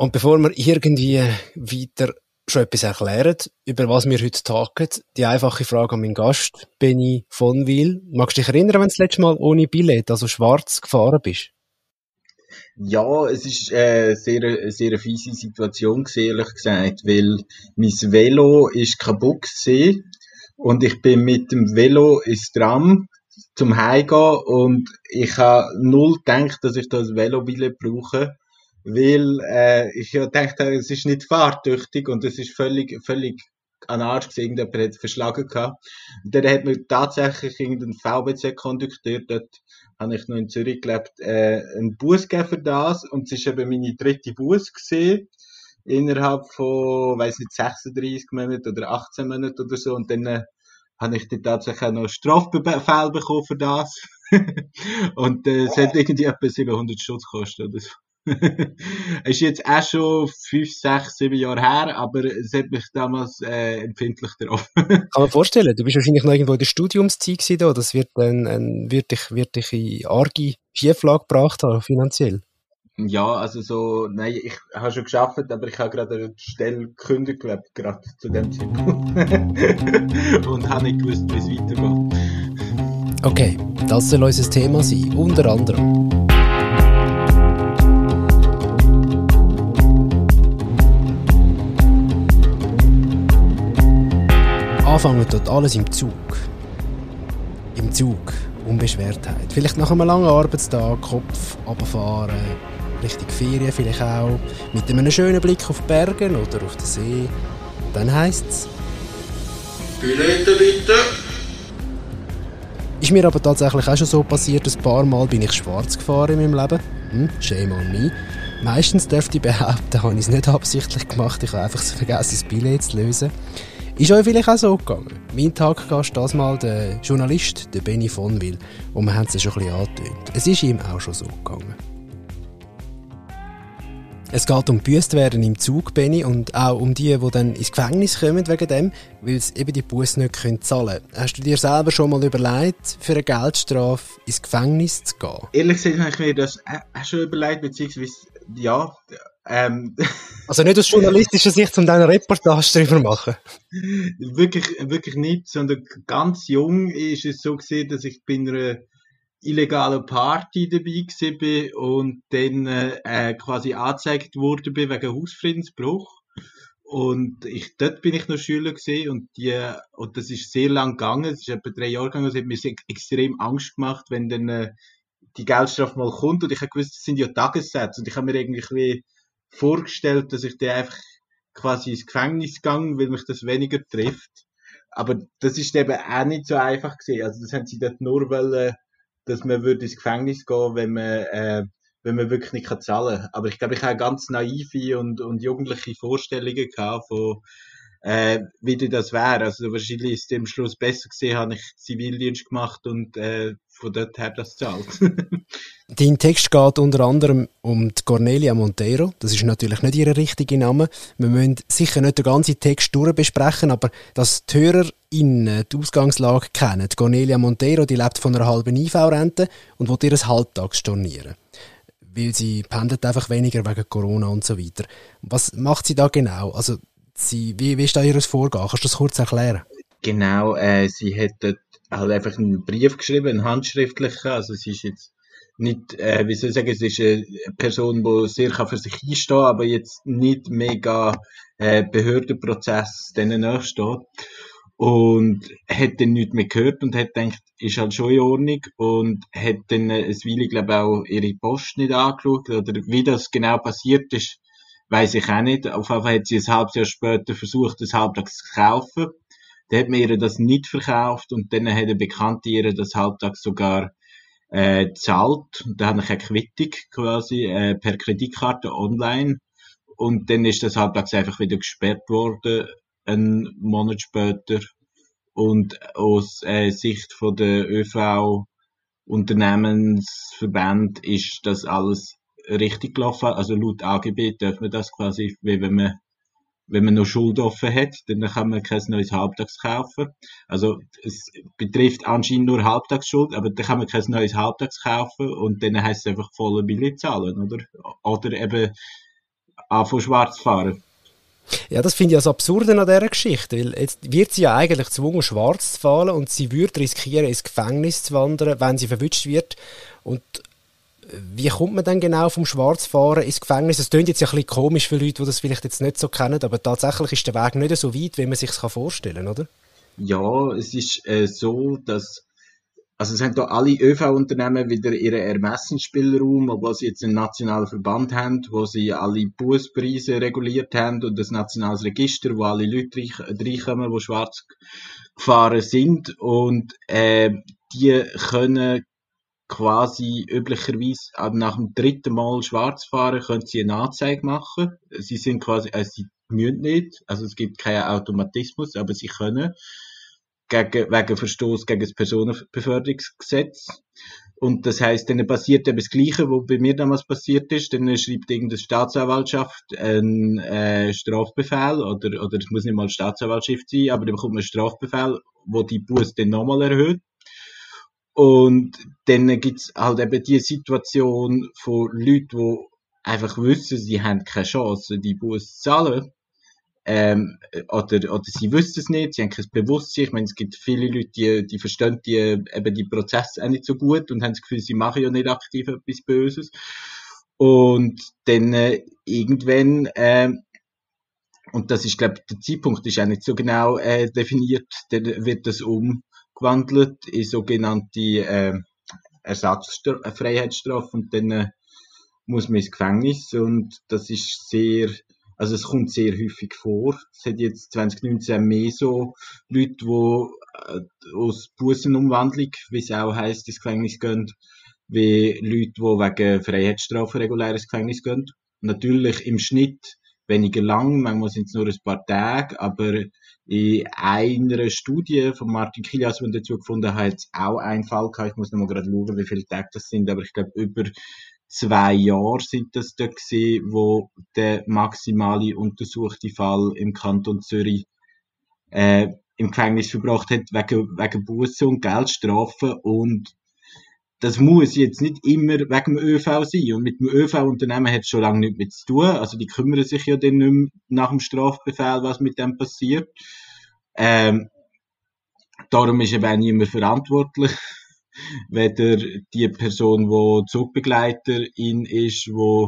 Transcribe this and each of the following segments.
Und bevor wir irgendwie weiter schon etwas erklären, über was wir heute tagen, die einfache Frage an meinen Gast, Benny von Wil. Magst du dich erinnern, wenn du das letzte Mal ohne Billett, also schwarz, gefahren bist? Ja, es ist äh, sehr, eine sehr fiese Situation ehrlich gesagt, weil mein Velo ist kaputt gewesen und ich bin mit dem Velo ins Tram zum Heimgehen und ich habe null gedacht, dass ich das Velobillett brauche, weil äh, ich ja dachte, es ist nicht fahrtüchtig und es ist völlig, völlig an Arsch gesehen, irgendjemand hat verschlagen gehabt. Und dann hat mir tatsächlich irgendein VBC-Kondukteur, dort habe ich noch in Zürich gelebt, äh, einen Bus gegeben für das. Und es ist eben meine dritte Bus gesehen innerhalb von, weiß nicht, 36 Monaten oder 18 Monaten oder so. Und dann äh, habe ich dann tatsächlich auch noch Strafbefehl bekommen für das. und äh, es hat irgendwie etwa 700 Schutz gekostet oder so. Ist jetzt auch schon 5, 6, 7 Jahre her, aber es hat mich damals äh, empfindlich darauf. Kann man vorstellen, du bist wahrscheinlich noch irgendwo in der Studiumszeit gewesen, da. das wird, dann, ein, wird, dich, wird dich in arge Schieflage gebracht haben, finanziell. Ja, also so, nein, ich habe schon geschafft, aber ich habe gerade eine Stelle gekündigt, glaube gerade zu dem Zeitpunkt. Und habe nicht gewusst, wie es weitergeht. Okay, das soll unser Thema sein, unter anderem. Anfangen tut alles im Zug. Im Zug, Unbeschwertheit. Vielleicht nach einem langen Arbeitstag, Kopf runterfahren, Richtung Ferien vielleicht auch, mit einem schönen Blick auf die Berge oder auf den See. Dann heisst es... Billette bitte! Ist mir aber tatsächlich auch schon so passiert, ein paar Mal bin ich schwarz gefahren in meinem Leben. Hm, shame on me. Meistens dürfte ich behaupten, habe ich es nicht absichtlich gemacht, ich habe einfach vergessen, das Billett zu lösen. Ist euch vielleicht auch so gegangen? Mein Taggast das mal der Journalist, der Benny von Will. Und wir haben es schon ein bisschen angetönt. Es ist ihm auch schon so gegangen. Es geht um Büßt werden im Zug, Benny, und auch um die, die dann ins Gefängnis kommen wegen dem, weil sie eben die Buße nicht können zahlen können. Hast du dir selber schon mal überlegt, für eine Geldstrafe ins Gefängnis zu gehen? Ehrlich gesagt habe ich mir das auch schon überlegt, beziehungsweise, ja, ähm. Also nicht aus journalistischer Sicht, um deine Reportage darüber machen? wirklich, wirklich nicht, sondern ganz jung ist es so gesehen, dass ich bei einer illegalen Party dabei war und dann äh, quasi angezeigt wurde wegen Hausfriedensbruch. Und ich, dort bin ich noch Schüler gesehen und die, und das ist sehr lang gegangen, es ist etwa drei Jahre gegangen, es hat mir extrem Angst gemacht, wenn dann äh, die Geldstrafe mal kommt und ich habe gewusst, das sind ja Tagessätze und ich habe mir irgendwie vorgestellt, dass ich dann einfach quasi ins Gefängnis gegangen, weil mich das weniger trifft. Aber das ist eben auch nicht so einfach gesehen. Also das haben sie dort nur wollen, dass man würde ins Gefängnis gehen, wenn man, äh, wenn man wirklich nicht kann zahlen. Aber ich glaube, ich habe ganz naive und, und jugendliche Vorstellungen gehabt von, äh, wie das wäre. Also wahrscheinlich ist es am Schluss besser gesehen, habe ich Zivildienst gemacht und äh, von dort her das zahlt. Dein Text geht unter anderem um die Cornelia Monteiro. Das ist natürlich nicht ihr richtiger Name. Wir müssen sicher nicht den ganzen Text durchbesprechen, aber dass die HörerInnen die Ausgangslage kennen. Die Cornelia Monteiro, die lebt von einer halben IV-Rente und will ihr Halbtags stornieren. Weil sie pendelt einfach weniger wegen Corona und so weiter. Was macht sie da genau? Also, sie, wie, wie ist da ihr Vorgehen? Kannst du das kurz erklären? Genau, äh, sie hat dort halt einfach einen Brief geschrieben, einen handschriftlichen. Also, sie ist jetzt nicht, äh, wie soll ich sagen, es ist eine Person, die sehr für sich einstehen aber jetzt nicht mega äh, Behördenprozess denen nachsteht. Und hat dann nichts mehr gehört und hat gedacht, ist halt schon in Ordnung und hat dann äh, ein Weile, glaube ich, auch ihre Post nicht angeschaut. Oder wie das genau passiert ist, weiß ich auch nicht. Auf jeden Fall hat sie ein halbes Jahr später versucht, das Halbtags zu kaufen. Dann hat man ihr das nicht verkauft und dann hat eine Bekannte ihr das Halbtags sogar äh, zahlt. Da habe ich eine Quittung quasi äh, per Kreditkarte online. Und dann ist das halbtags einfach wieder gesperrt worden, einen Monat später. Und aus äh, Sicht von der ÖV Unternehmensverband ist das alles richtig gelaufen. Also laut AGB darf man das quasi, wie wenn man wenn man noch Schuld offen hat, dann kann man kein neues Halbtags kaufen. Also es betrifft anscheinend nur Halbtagsschuld, aber dann kann man kein neues Halbtags kaufen und dann heißt es einfach volle Billett zahlen, oder? Oder eben anfangen schwarz fahren. Ja, das finde ich das Absurde an dieser Geschichte, weil jetzt wird sie ja eigentlich gezwungen, schwarz zu fahren und sie würde riskieren, ins Gefängnis zu wandern, wenn sie verwünscht wird. Und wie kommt man dann genau vom Schwarzfahren ins Gefängnis? Das klingt jetzt ja ein bisschen komisch für Leute, die das vielleicht jetzt nicht so kennen, aber tatsächlich ist der Weg nicht so weit, wie man sich vorstellen kann, oder? Ja, es ist äh, so, dass also es haben da alle ÖV-Unternehmen wieder ihren Ermessensspielraum, obwohl sie jetzt einen nationalen Verband haben, wo sie alle Buspreise reguliert haben und das nationales Register, wo alle Leute reinkommen, die schwarz gefahren sind und äh, die können quasi üblicherweise nach dem dritten Mal schwarz fahren, können sie eine Anzeige machen. Sie sind quasi, äh, sie müssen nicht, also es gibt keinen Automatismus, aber sie können gegen, wegen Verstoß gegen das Personenbeförderungsgesetz. Und das heißt, dann passiert eben das Gleiche, was bei mir damals passiert ist. Dann schreibt irgendeine Staatsanwaltschaft einen äh, Strafbefehl oder, oder es muss nicht mal Staatsanwaltschaft sein, aber dann bekommt man einen Strafbefehl, wo die Buß dann nochmal erhöht. Und dann gibt's halt eben die Situation von Leuten, die einfach wissen, sie haben keine Chance, die Buß zu zahlen. Ähm, oder, oder sie wissen es nicht, sie haben kein Bewusstsein. Ich meine, es gibt viele Leute, die, die verstehen die, eben die Prozesse auch nicht so gut und haben das Gefühl, sie machen ja nicht aktiv etwas Böses. Und dann äh, irgendwann, äh, und das ist, glaube ich, der Zeitpunkt ist auch nicht so genau äh, definiert, dann wird das um gewandelt in sogenannte äh, Ersatzfreiheitsstrafe und dann äh, muss man ins Gefängnis und das ist sehr, also es kommt sehr häufig vor. Es hat jetzt 2019 mehr so Leute, die äh, aus Bussenumwandlung, wie es auch heisst, ins Gefängnis gehen, wie Leute, die wegen Freiheitsstrafe regulär ins Gefängnis gehen. Natürlich im Schnitt weniger lang, manchmal sind es nur ein paar Tage, aber in einer Studie von Martin Kilias, die dazu gefunden hat, es auch einen Fall gehabt. Ich muss noch mal gerade schauen, wie viele Tage das sind, aber ich glaube, über zwei Jahre sind das da gewesen, wo der maximale untersuchte Fall im Kanton Zürich äh, im Gefängnis verbracht hat, wegen, wegen Busse und Geldstrafen und das muss jetzt nicht immer wegen dem ÖV sein. Und mit dem ÖV-Unternehmen hat es schon lange nichts mehr zu tun. Also die kümmern sich ja dann nicht mehr nach dem Strafbefehl, was mit dem passiert. Ähm, darum ist eben niemand verantwortlich. Weder die Person, die Zugbegleiterin ist, die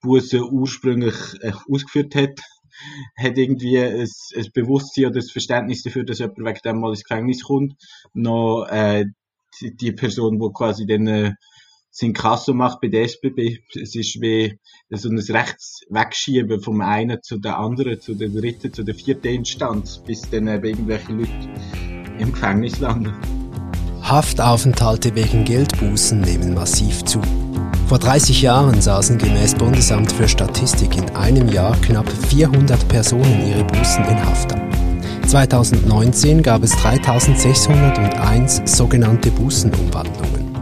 Busse ursprünglich äh, ausgeführt hat, hat irgendwie ein, ein Bewusstsein oder das Verständnis dafür, dass jemand wegen dem mal ins Gefängnis kommt, noch äh, die Person, die quasi dann äh, sein Kasso macht bei der SBB. Es ist wie so ein rechts Wegschieben vom einen zu der anderen, zu der dritten, zu der vierten Instanz, bis dann eben irgendwelche Leute im Gefängnis landen. Haftaufenthalte wegen Geldbußen nehmen massiv zu. Vor 30 Jahren saßen gemäß Bundesamt für Statistik in einem Jahr knapp 400 Personen ihre Bußen in Haft ab. 2019 gab es 3601 sogenannte Bußenumwandlungen.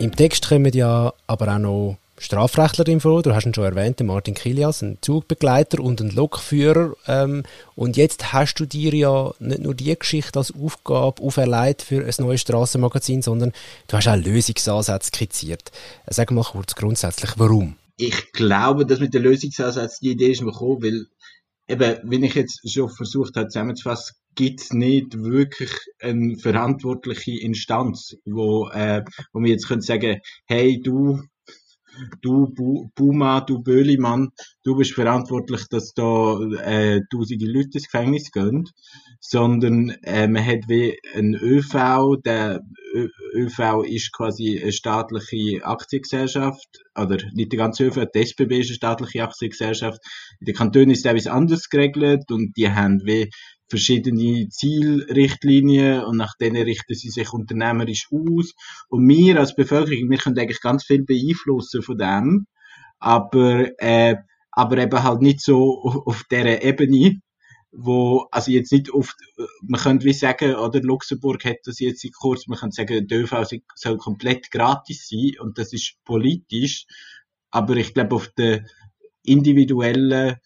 Im Text kommen ja aber auch noch Strafrechtler drin vor. Du hast ihn schon erwähnt, Martin Kilias, ein Zugbegleiter und ein Lokführer. Ähm, und jetzt hast du dir ja nicht nur die Geschichte als Aufgabe auferlegt für ein neues Strassenmagazin, sondern du hast auch Lösungsansätze skizziert. Sag mal kurz grundsätzlich, warum? Ich glaube, dass mit den Lösungsansätzen die Idee ist mir gekommen, weil eben, wenn ich jetzt schon versucht habe zusammenzufassen, gibt es nicht wirklich eine verantwortliche Instanz, wo, äh, wo wir jetzt können sagen, hey, du, du Buma, du Böhlimann, du bist verantwortlich, dass da äh, tausende Leute ins Gefängnis gehen, sondern äh, man hat wie ein ÖV, der ÖV ist quasi eine staatliche Aktiengesellschaft, oder nicht die ganze ÖV, die SBB ist eine staatliche Aktiengesellschaft, in den Kantonen ist etwas anders geregelt und die haben wie verschiedene Zielrichtlinien und nach denen richten sie sich unternehmerisch aus. Und wir als Bevölkerung, wir können eigentlich ganz viel beeinflussen von dem, aber, äh, aber eben halt nicht so auf dieser Ebene, wo, also jetzt nicht oft, man könnte wie sagen, oder Luxemburg hat das jetzt in kurz, man könnte sagen, der ÖV soll komplett gratis sein und das ist politisch, aber ich glaube auf der individuellen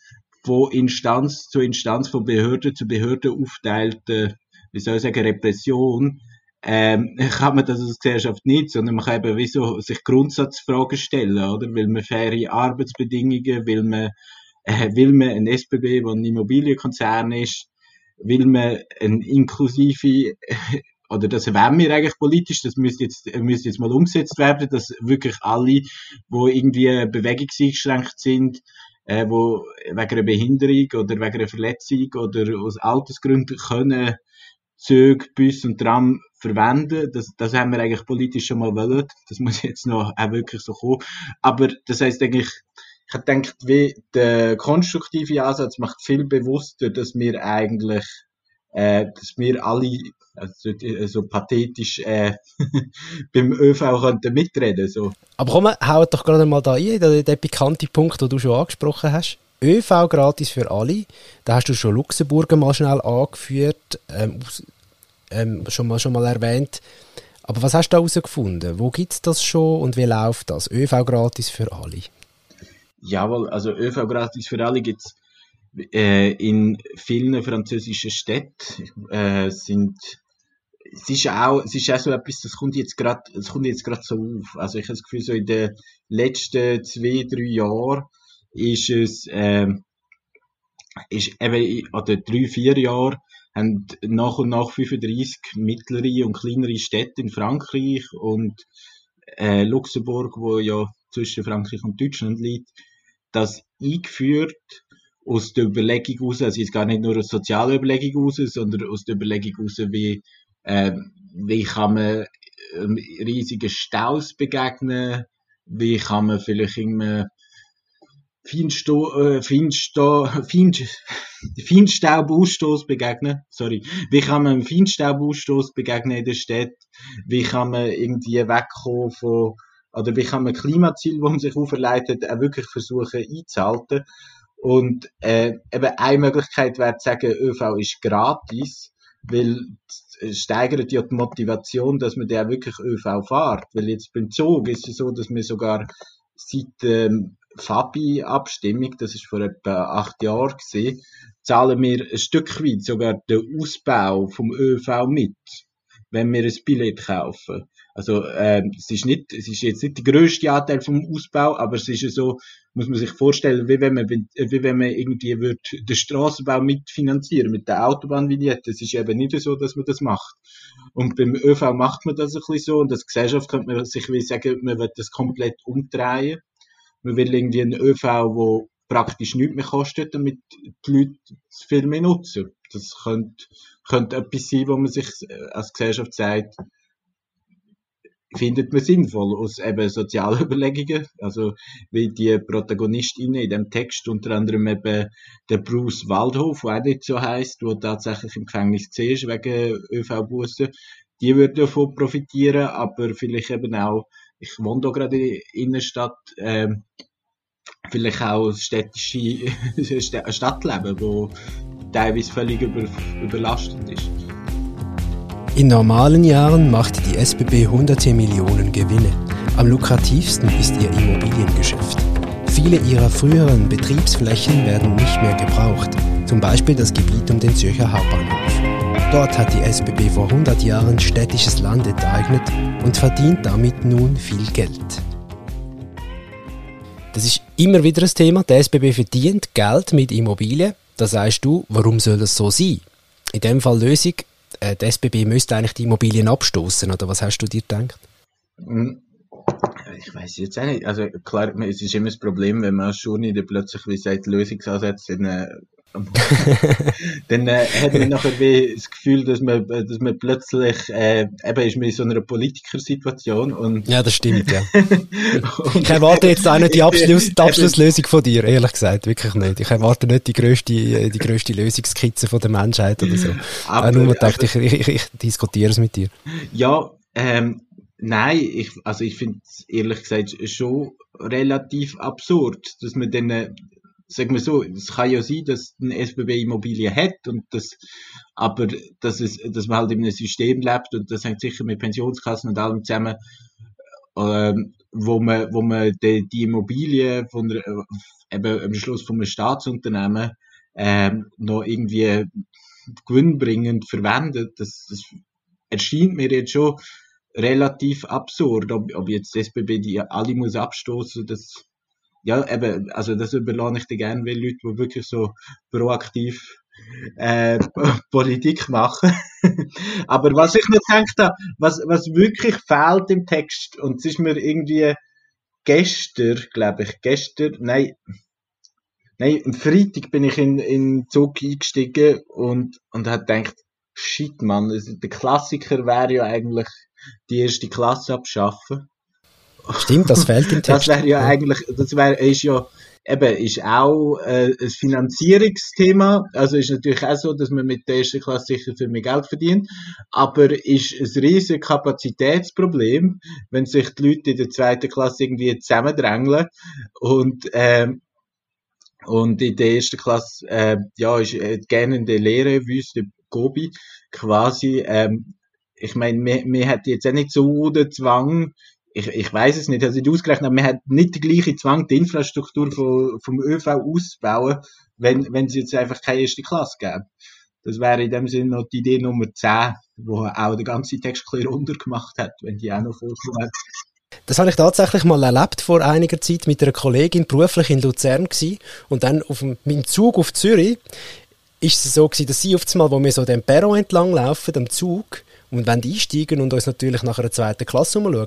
von Instanz zu Instanz, von Behörde zu Behörde aufteilte, wie soll ich sagen, Repression, ähm, kann man das als Gesellschaft nicht, sondern man kann eben wie so sich Grundsatzfragen stellen, oder? Will man faire Arbeitsbedingungen, will man, äh, will man ein SBB, der ein Immobilienkonzern ist, will man ein inklusive, oder das wollen wir eigentlich politisch, das müsste jetzt, müsste jetzt mal umgesetzt werden, dass wirklich alle, wo irgendwie bewegungseingeschränkt sind, äh, wo wegen einer Behinderung oder wegen einer Verletzung oder aus Altersgründen können Züge, Bus und Tram verwenden. Das, das haben wir eigentlich politisch schon mal wollen. Das muss jetzt noch auch wirklich so kommen. Aber das heißt eigentlich, ich wie der konstruktive Ansatz macht viel bewusster, dass wir eigentlich, äh, dass wir alle also, äh, so pathetisch äh, beim ÖV könnten mitreden so. Aber komm, hau doch gerade mal da ein, der, der pikante Punkt, den du schon angesprochen hast. ÖV gratis für alle. Da hast du schon Luxemburg mal schnell angeführt, ähm, ähm, schon, mal, schon mal erwähnt. Aber was hast du herausgefunden? Wo gibt es das schon und wie läuft das? ÖV gratis für alle? Jawohl, also ÖV gratis für alle gibt es äh, in vielen französischen Städten. Äh, sind es ist auch, es ist auch so etwas, das kommt jetzt gerade, kommt jetzt gerade so auf. Also ich habe das Gefühl, so in den letzten zwei, drei Jahren ist es, ähm, ist eben, oder drei, vier Jahre, haben nach und nach 35 mittlere und kleinere Städte in Frankreich und äh, Luxemburg, wo ja zwischen Frankreich und Deutschland liegt, das eingeführt aus der Überlegung heraus, also jetzt gar nicht nur aus sozialer Überlegung heraus, sondern aus der Überlegung heraus, wie, äh, wie kann man ähm, riesigen Staus begegnen, wie kann man vielleicht irgendwie Feinstaubausstoß begegnen. Sorry. Wie kann man einem Feinstaubausstoß begegnen in der Stadt? Wie kann man irgendwie wegkommen von, oder wie kann man Klimaziele, die man sich auferleitet, auch wirklich versuchen einzuhalten? Und äh, eben eine Möglichkeit wäre zu sagen, ÖV ist gratis, weil es steigert ja die Motivation, dass man da wirklich ÖV fährt. Weil jetzt beim Zug ist es so, dass wir sogar seit ähm, Fabi-Abstimmung, das ist vor etwa acht Jahren gesehen, zahlen wir ein Stück weit sogar den Ausbau vom ÖV mit, wenn wir ein Billett kaufen. Also ähm, es ist nicht, es ist jetzt nicht der größte Anteil vom Ausbau, aber es ist ja so, muss man sich vorstellen, wie wenn man, wie wenn man irgendwie wird den Straßenbau mitfinanzieren mit der Autobahnvignette. Es ist eben nicht so, dass man das macht. Und beim ÖV macht man das ein bisschen so und als Gesellschaft könnte man sich wie sagen, man wird das komplett umdrehen man will irgendwie einen ÖV, der praktisch nichts mehr kostet, damit die Leute viel mehr nutzen. Das könnte, könnte etwas sein, wo man sich äh, als Gesellschaft sagt, findet man sinnvoll aus eben sozialen Überlegungen. Also, wie die Protagonistinnen in dem Text, unter anderem eben der Bruce Waldhof, der auch nicht so heisst, der tatsächlich im Gefängnis war wegen ÖV-Bussen, die würden davon profitieren, aber vielleicht eben auch ich wohne da gerade in der Innenstadt, ähm, vielleicht auch das städtische Stadtleben, wo teilweise völlig über, überlastet ist. In normalen Jahren macht die SBB 110 Millionen Gewinne. Am lukrativsten ist ihr Immobiliengeschäft. Viele ihrer früheren Betriebsflächen werden nicht mehr gebraucht, zum Beispiel das Gebiet um den Zürcher Hauptbahnhof. Dort hat die SBB vor 100 Jahren städtisches Land enteignet und verdient damit nun viel Geld. Das ist immer wieder ein Thema. Der SBB verdient Geld mit Immobilien. Da sagst du, warum soll das so sein? In dem Fall Lösung, äh, der SBB müsste eigentlich die Immobilien abstoßen, oder was hast du dir gedacht? Hm, ich weiß jetzt auch nicht. Also klar, es ist immer das Problem, wenn man schon nicht plötzlich wie sagt Lösungsansätze dann äh, dann äh, hat man nachher wie das Gefühl, dass man, dass man plötzlich äh, eben ist man in so einer Politikersituation und ja, das stimmt, ja. ich erwarte jetzt auch nicht die, Abschluss, die Abschlusslösung von dir, ehrlich gesagt, wirklich nicht. Ich erwarte nicht die grösste, die grösste Lösungskizze von der Menschheit oder so. Aber, nur gedacht, also, ich, ich, ich diskutiere es mit dir. Ja, ähm, nein, ich, also ich finde es ehrlich gesagt schon relativ absurd, dass man dann sagen wir so, es kann ja sein, dass ein SBB Immobilie hat und das, aber dass es, dass man halt in einem System lebt und das hängt sicher mit Pensionskassen und allem zusammen, ähm, wo man, wo man die, die Immobilie von der, eben am Schluss von einem Staatsunternehmen ähm, noch irgendwie gewinnbringend verwendet, das, das erscheint mir jetzt schon relativ absurd, ob, ob jetzt SBB die alle muss abstoßen, das ja, eben, also das überlasse ich dir gerne, weil Leute, die wirklich so proaktiv äh, Politik machen. Aber was ich noch gedacht habe, was, was wirklich fehlt im Text, und es ist mir irgendwie gestern, glaube ich, gestern, nein, nein, am Freitag bin ich in, in den Zug eingestiegen und, und habe gedacht, shit, man, der Klassiker wäre ja eigentlich die erste Klasse abschaffen. Stimmt, das fehlt im Text. Das wäre ja, eigentlich, das wäre, ist ja, eben, ist auch äh, ein Finanzierungsthema. Also ist natürlich auch so, dass man mit der ersten Klasse sicher viel mehr Geld verdient. Aber ist ein riesiges Kapazitätsproblem, wenn sich die Leute in der zweiten Klasse irgendwie zusammendrängeln und, ähm, und in der ersten Klasse, äh, ja, ist äh, gerne in der Lehre, Wüste Gobi, quasi, ähm, ich meine, wir, wir hätten jetzt auch nicht so den Zwang, ich, ich weiß es nicht, also nicht ausgerechnet, aber man hat nicht den gleichen Zwang, die Infrastruktur vom, vom ÖV auszubauen, wenn, wenn es jetzt einfach keine erste Klasse gäbe. Das wäre in dem Sinne noch die Idee Nummer 10, wo auch der ganze Text ein runtergemacht hat, wenn die auch noch vorkommen. Das habe ich tatsächlich mal erlebt vor einiger Zeit mit einer Kollegin beruflich in Luzern gewesen. und dann auf dem, mit dem Zug auf Zürich ist es so gewesen, dass sie auf einmal, wo wir so den Perron entlang laufen, am Zug, und wenn die einsteigen und uns natürlich nach einer zweiten Klasse umschauen,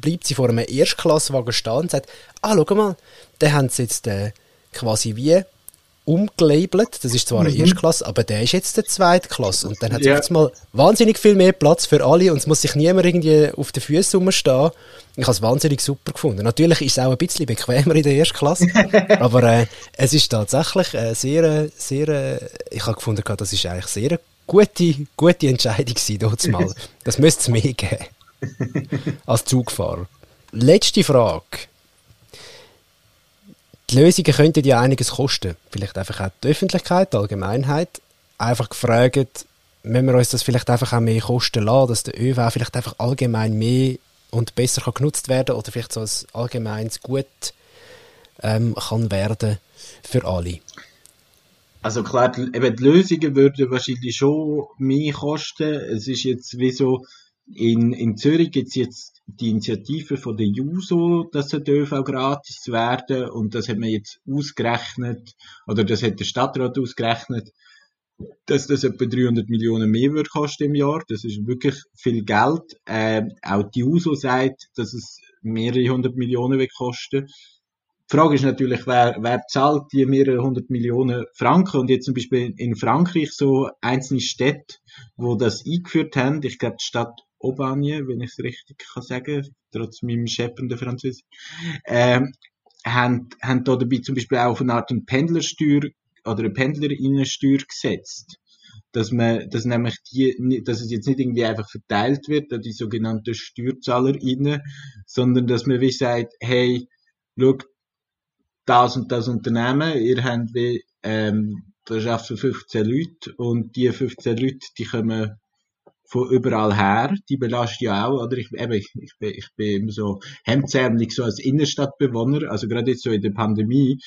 bleibt sie vor einem Erstklasswagen stehen und sagt, ah, schau mal, den haben sie jetzt äh, quasi wie umgelabelt. Das ist zwar eine mhm. Erstklasse, aber der ist jetzt der Zweitklasse. Und dann hat es ja. mal wahnsinnig viel mehr Platz für alle und es muss sich niemand irgendwie auf den Füßen rumstehen. Ich habe es wahnsinnig super gefunden. Natürlich ist es auch ein bisschen bequemer in der Erstklasse, aber äh, es ist tatsächlich äh, sehr, sehr, äh, ich habe gefunden, das ist eigentlich sehr gute, gute Entscheidung gewesen, dort mal. Das müsste es mehr geben. Als Zugfahrer. Letzte Frage. Die Lösungen könnten ja einiges kosten. Vielleicht einfach auch die Öffentlichkeit, die Allgemeinheit. Einfach gefragt, wenn wir uns das vielleicht einfach auch mehr kosten lassen, dass der ÖV vielleicht einfach allgemein mehr und besser kann genutzt werden oder vielleicht so ein allgemeines Gut ähm, kann werden für alle. Also klar, eben die Lösungen würden wahrscheinlich schon mehr kosten. Es ist jetzt wie so, in, in Zürich gibt es jetzt die Initiative von der JUSO, dass der ÖV gratis werden und das hat man jetzt ausgerechnet, oder das hat der Stadtrat ausgerechnet, dass das etwa 300 Millionen mehr wird kosten im Jahr. Das ist wirklich viel Geld. Äh, auch die JUSO sagt, dass es mehrere hundert Millionen wird kosten. Die Frage ist natürlich, wer, wer zahlt die mehrere hundert Millionen Franken? Und jetzt zum Beispiel in Frankreich so einzelne Städte, wo das eingeführt haben. Ich glaube, die Stadt Aubagne, wenn ich es richtig kann sagen, trotz meinem scheppernden Französisch, ähm, haben, haben da dabei zum Beispiel auch eine Art Pendlersteuer oder eine Pendlerinnensteuer gesetzt. Dass man, dass nämlich die, dass es jetzt nicht irgendwie einfach verteilt wird an die sogenannten SteuerzahlerInnen, sondern dass man wie sagt, hey, schau, das und das Unternehmen, ihr habt wie, ähm, da arbeiten 15 Leute und die 15 Leute, die kommen von überall her, die belastet ja auch, oder? Ich, eben, ich, ich, bin, ich bin so hemdsärmlich so als Innenstadtbewohner, also gerade jetzt so in der Pandemie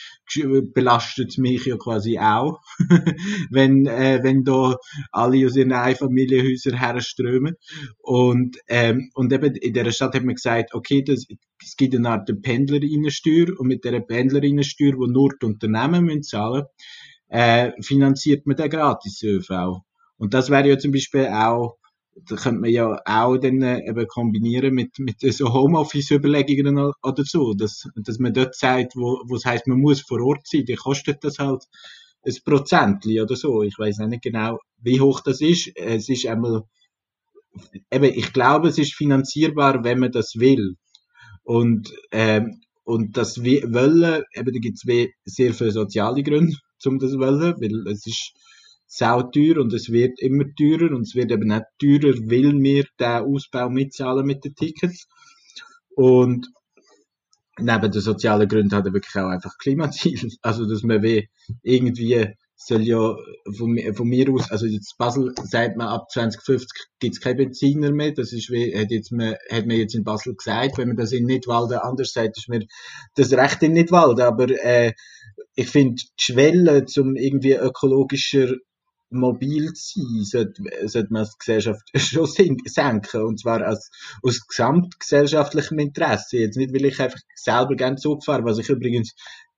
belastet mich ja quasi auch, wenn, äh, wenn da alle aus ihren Einfamilienhäusern herströmen. Und, ähm, und eben in der Stadt hat man gesagt, okay, das, es gibt eine Art Pendlerinnensteuer und mit der Pendlerinnensteuer, die nur die Unternehmen müssen zahlen, äh, finanziert man den gratis ÖV. Und das wäre ja zum Beispiel auch da könnte man ja auch dann äh, eben kombinieren mit, mit so Homeoffice-Überlegungen oder so, dass, dass man dort sagt, wo, wo es heisst, man muss vor Ort sein, dann kostet das halt ein Prozentli oder so. Ich weiß nicht genau, wie hoch das ist. Es ist einmal, eben, ich glaube, es ist finanzierbar, wenn man das will. Und, ähm, und das Wollen, eben, da gibt es sehr viele soziale Gründe, um das Wollen, weil es ist, sauteuer und es wird immer teurer und es wird eben nicht teurer, weil wir den Ausbau mitzahlen mit den Tickets. Und neben den sozialen Gründen hat er wirklich auch einfach Klimaziel. Also, dass man wie irgendwie soll ja von, von mir aus, also jetzt Basel sagt man, ab 2050 gibt es keine Benziner mehr. Das ist wie, hat, jetzt man, hat man jetzt in Basel gesagt. Wenn man das in Nidwalden anders sagt, ist mir das Recht in Nidwalden. Aber äh, ich finde, die Schwelle zum irgendwie ökologischer mobil zu sein, sollte, sollte man als Gesellschaft schon senken. Und zwar als, aus gesamtgesellschaftlichem Interesse. Jetzt nicht, weil ich einfach selber gerne Zug fahre, was ich übrigens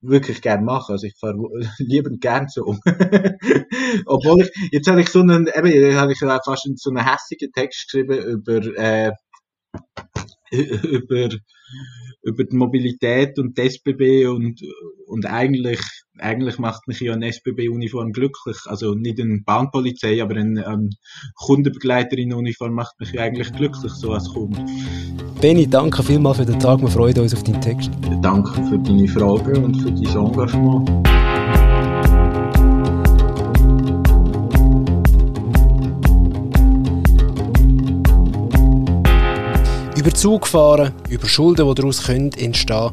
wirklich gerne mache. Also ich fahre liebend gern Zug. Obwohl ich, jetzt habe ich so einen, eben, habe ich fast so einen hässigen Text geschrieben über, äh, über, über die Mobilität und die SBB und, und eigentlich, eigentlich macht mich ja eine SBB-Uniform glücklich. Also nicht eine Bahnpolizei, aber eine, eine Kundenbegleiterin-Uniform macht mich ja eigentlich glücklich, so als Kunde. Benny, danke vielmals für den Tag. Wir freuen uns auf deinen Text. Danke für deine Fragen und für dein Engagement. Über Zug fahren, über Schulden, die daraus können entstehen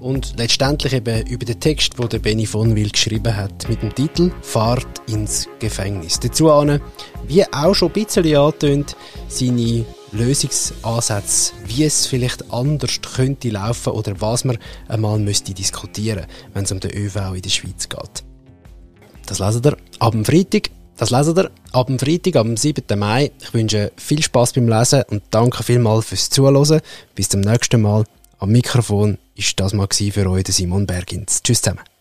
und letztendlich eben über den Text, den der Benny von Will geschrieben hat, mit dem Titel Fahrt ins Gefängnis. Dazu an, wie auch schon ein bisschen angetönt, seine Lösungsansätze, wie es vielleicht anders könnte laufen oder was man einmal müsste diskutieren, wenn es um den ÖV in der Schweiz geht. Das lesen ihr ab dem Freitag das lesen ihr ab dem Freitag, am 7. Mai. Ich wünsche viel Spaß beim Lesen und danke vielmals fürs Zuhören. Bis zum nächsten Mal. Am Mikrofon ist das mal für euch Simon Bergins. Tschüss zusammen.